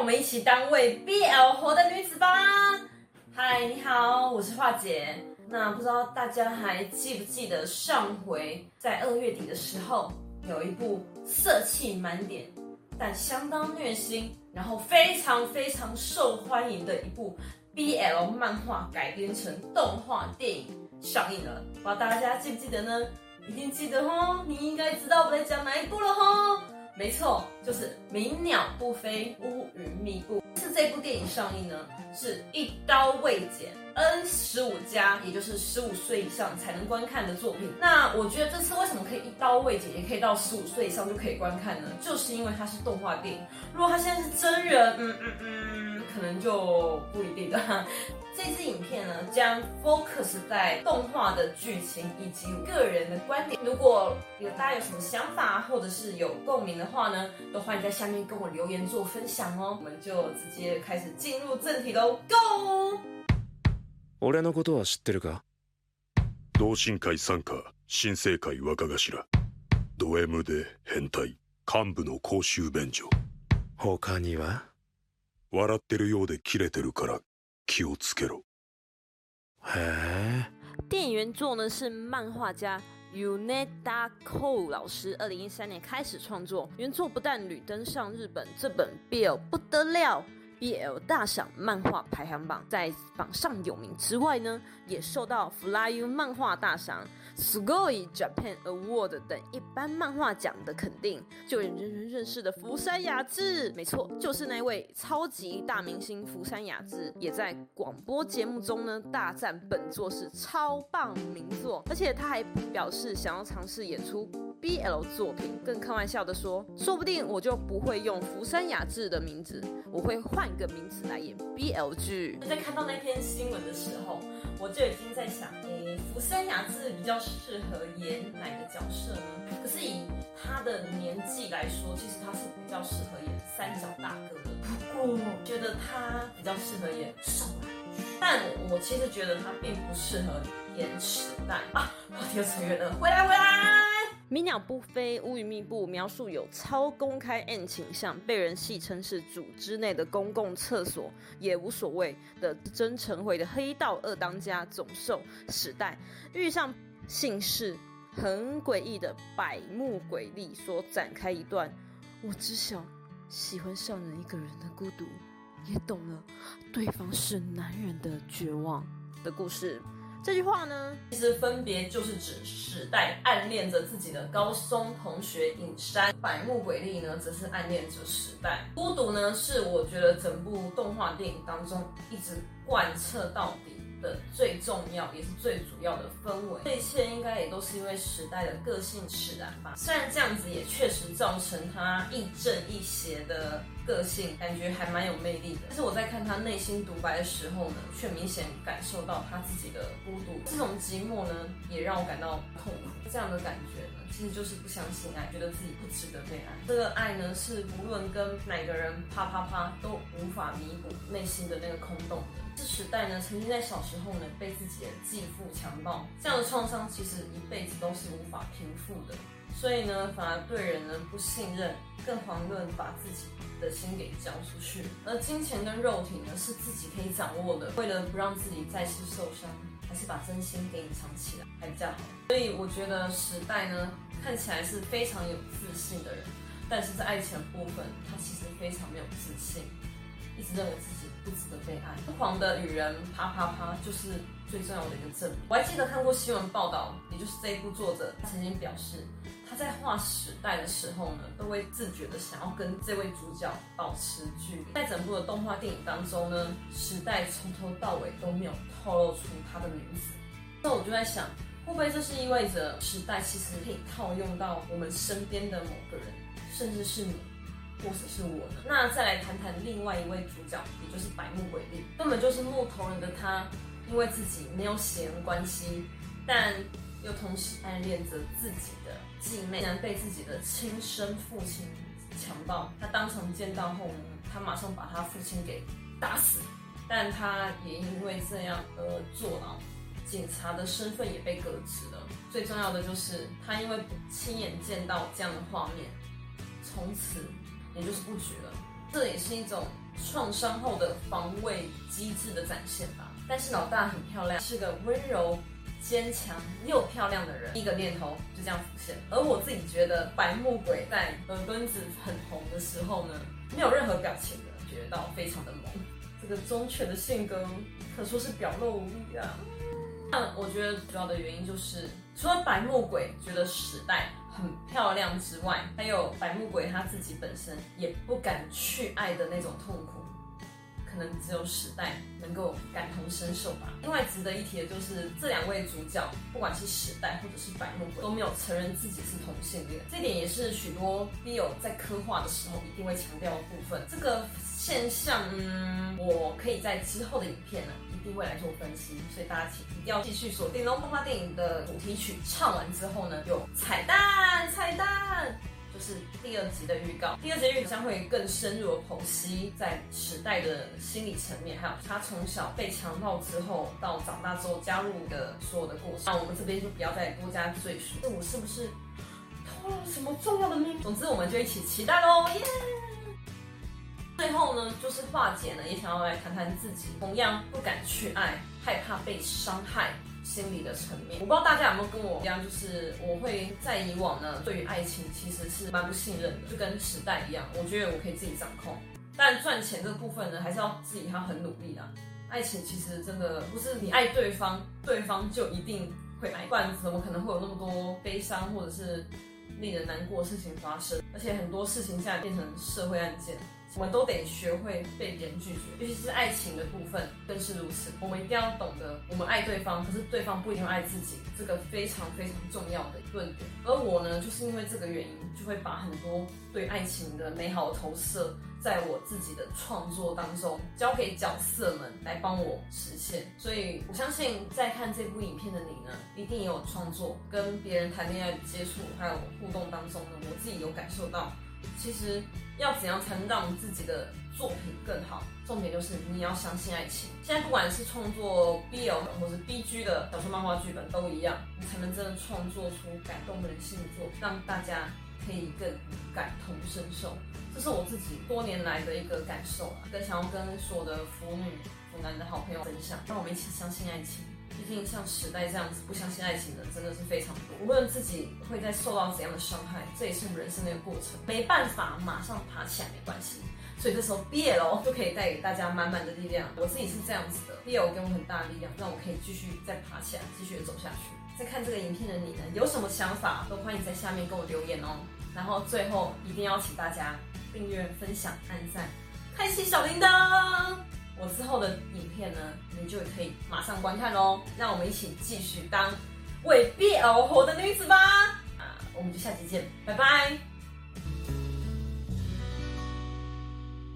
我们一起当为 BL 活的女子吧！嗨，你好，我是华姐。那不知道大家还记不记得上回在二月底的时候，有一部色气满点但相当虐心，然后非常非常受欢迎的一部 BL 漫画改编成动画电影上映了。不知道大家记不记得呢？一定记得哦，你应该知道我在讲哪一部了哦。没错，就是《鸣鸟不飞，乌云密布》。是这部电影上映呢，是一刀未剪，N 十五加，也就是十五岁以上才能观看的作品。那我觉得这次为什么可以一刀未剪，也可以到十五岁以上就可以观看呢？就是因为它是动画电影。如果它现在是真人，嗯嗯嗯，可能就不一定了。这支影片呢，将 focus 在动画的剧情以及个人的观点。如果有大家有什么想法，或者是有共鸣的话呢，都欢迎在下面跟我留言做分享哦。我们就直接开始进入正题喽，Go！俺のことは知ってるか？同心会伞下新世界若头ド M で変态干部の公众便所。他には？ 笑ってるようでキレてるから。気をつけろ。嘿，电影原作呢是漫画家 Yuneta Kou 老师，二零一三年开始创作。原作不但屡登上日本这本 BL 不得了。BL 大赏漫画排行榜在榜上有名之外呢，也受到 FLYU 漫画大赏、Sugoi Japan Award 等一般漫画奖的肯定。就连人人认识的福山雅治，没错，就是那位超级大明星福山雅治，也在广播节目中呢大赞本作是超棒名作，而且他还表示想要尝试演出 BL 作品，更开玩笑的说，说不定我就不会用福山雅治的名字，我会换。一个名词来演 BL 剧。在看到那篇新闻的时候，我就已经在想，诶，福山雅治比较适合演哪个角色呢？可是以他的年纪来说，其实他是比较适合演三角大哥的。不过，觉得他比较适合演少男，但我其实觉得他并不适合演时代啊。话题又扯远了，回来回来。鸣鸟不飞，乌云密布，描述有超公开 M 倾向，被人戏称是组织内的公共厕所也无所谓的真诚回的黑道二当家总受时代遇上姓氏很诡异的百目鬼力所展开一段，我知晓喜欢上了一个人的孤独，也懂了对方是男人的绝望的故事。这句话呢，其实分别就是指时代暗恋着自己的高松同学影山，百目鬼力呢，则是暗恋着时代。孤独呢，是我觉得整部动画电影当中一直贯彻到底的最重要也是最主要的氛围，这一切应该也都是因为时代的个性使然吧。虽然这样子也确实造成他亦正亦邪的个性，感觉还蛮有魅力的。但是我在看他内心独白的时候呢，却明显感受到他自己的孤独。这种寂寞呢，也让我感到痛苦。这样的感觉呢，其实就是不相信爱，觉得自己不值得被爱。这个爱呢，是无论跟哪个人啪啪啪都无法弥补内心的那个空洞的。是时代呢，曾经在小时候呢被自己的继父强暴，这样的创伤其实一辈子都是无法平复的，所以呢，反而对人呢不信任，更遑论把自己的心给交出去。而金钱跟肉体呢是自己可以掌握的，为了不让自己再次受伤，还是把真心给隐藏起来还比较好。所以我觉得时代呢看起来是非常有自信的人，但是在爱情部分，他其实非常没有自信，一直认为自己。不值得被爱，疯狂的与人啪啪啪，就是最重要的一个证明。我还记得看过新闻报道，也就是这一部作者他曾经表示，他在画时代的时候呢，都会自觉的想要跟这位主角保持距离。在整部的动画电影当中呢，时代从头到尾都没有透露出他的名字。那我就在想，会不会这是意味着时代其实可以套用到我们身边的某个人，甚至是你？或者是我呢？那再来谈谈另外一位主角，也就是百目鬼力，根本就是木头人的他，因为自己没有血缘关系，但又同时暗恋着自己的继妹，竟然被自己的亲生父亲强暴。他当场见到后，他马上把他父亲给打死，但他也因为这样而坐牢，警察的身份也被革职了。最重要的就是他因为亲眼见到这样的画面，从此。也就是不举了，这也是一种创伤后的防卫机制的展现吧。但是老大很漂亮，是个温柔、坚强又漂亮的人，一个念头就这样浮现。而我自己觉得白木鬼在耳墩子很红的时候呢，没有任何表情的，觉得到非常的萌。这个忠犬的性格可说是表露无遗啊。那我觉得主要的原因就是，除了白木鬼觉得时代很漂亮之外，还有白木鬼他自己本身也不敢去爱的那种痛苦。可能只有时代能够感同身受吧。另外值得一提的就是，这两位主角，不管是时代或者是白木鬼，都没有承认自己是同性恋。这点也是许多 BL 在刻画的时候一定会强调的部分。这个现象，嗯，我可以在之后的影片呢，定会来做分析。所以大家请一定要继续锁定《动画电影》的主题曲，唱完之后呢，有彩蛋，彩蛋。就是第二集的预告，第二集预告将会更深入的剖析在时代的心理层面，还有他从小被强暴之后到长大之后加入的所有的过程。那我们这边就不要再多加赘述。那我是不是偷了什么重要的秘密？总之，我们就一起期待喽！耶！最后呢，就是化解呢也想要来谈谈自己，同样不敢去爱，害怕被伤害。心理的层面，我不知道大家有没有跟我一样，就是我会在以往呢，对于爱情其实是蛮不信任的，就跟时代一样，我觉得我可以自己掌控，但赚钱这部分呢，还是要自己要很努力的。爱情其实真的不是你爱对方，对方就一定会爱，不然怎么可能会有那么多悲伤或者是令人难过的事情发生？而且很多事情现在变成社会案件。我们都得学会被别人拒绝，尤其是爱情的部分更是如此。我们一定要懂得，我们爱对方，可是对方不一定爱自己，这个非常非常重要的论点。而我呢，就是因为这个原因，就会把很多对爱情的美好投射，在我自己的创作当中，交给角色们来帮我实现。所以我相信，在看这部影片的你呢，一定也有创作跟别人谈恋爱接触还有互动当中呢，我自己有感受做到。其实要怎样才能让自己的作品更好？重点就是你要相信爱情。现在不管是创作 BL 或是 BG 的小说、漫画、剧本都一样，你才能真的创作出感动人心的作品，让大家可以更感同身受。这是我自己多年来的一个感受啊，跟想要跟所有的腐女、腐男的好朋友分享，让我们一起相信爱情。毕竟像时代这样子不相信爱情的，真的是非常多。无论自己会再受到怎样的伤害，这也是我们人生的一个过程。没办法马上爬起来没关系，所以这时候 BL 就可以带给大家满满的力量。我自己是这样子的，BL 给我很大的力量，让我可以继续再爬起来，继续走下去。在看这个影片的你呢，有什么想法都欢迎在下面跟我留言哦。然后最后一定要请大家订阅、分享、按赞、开启小铃铛。我之后的影片呢，你就可以马上观看喽。让我们一起继续当为 BL 活的女子吧！啊，我们就下期见，拜拜。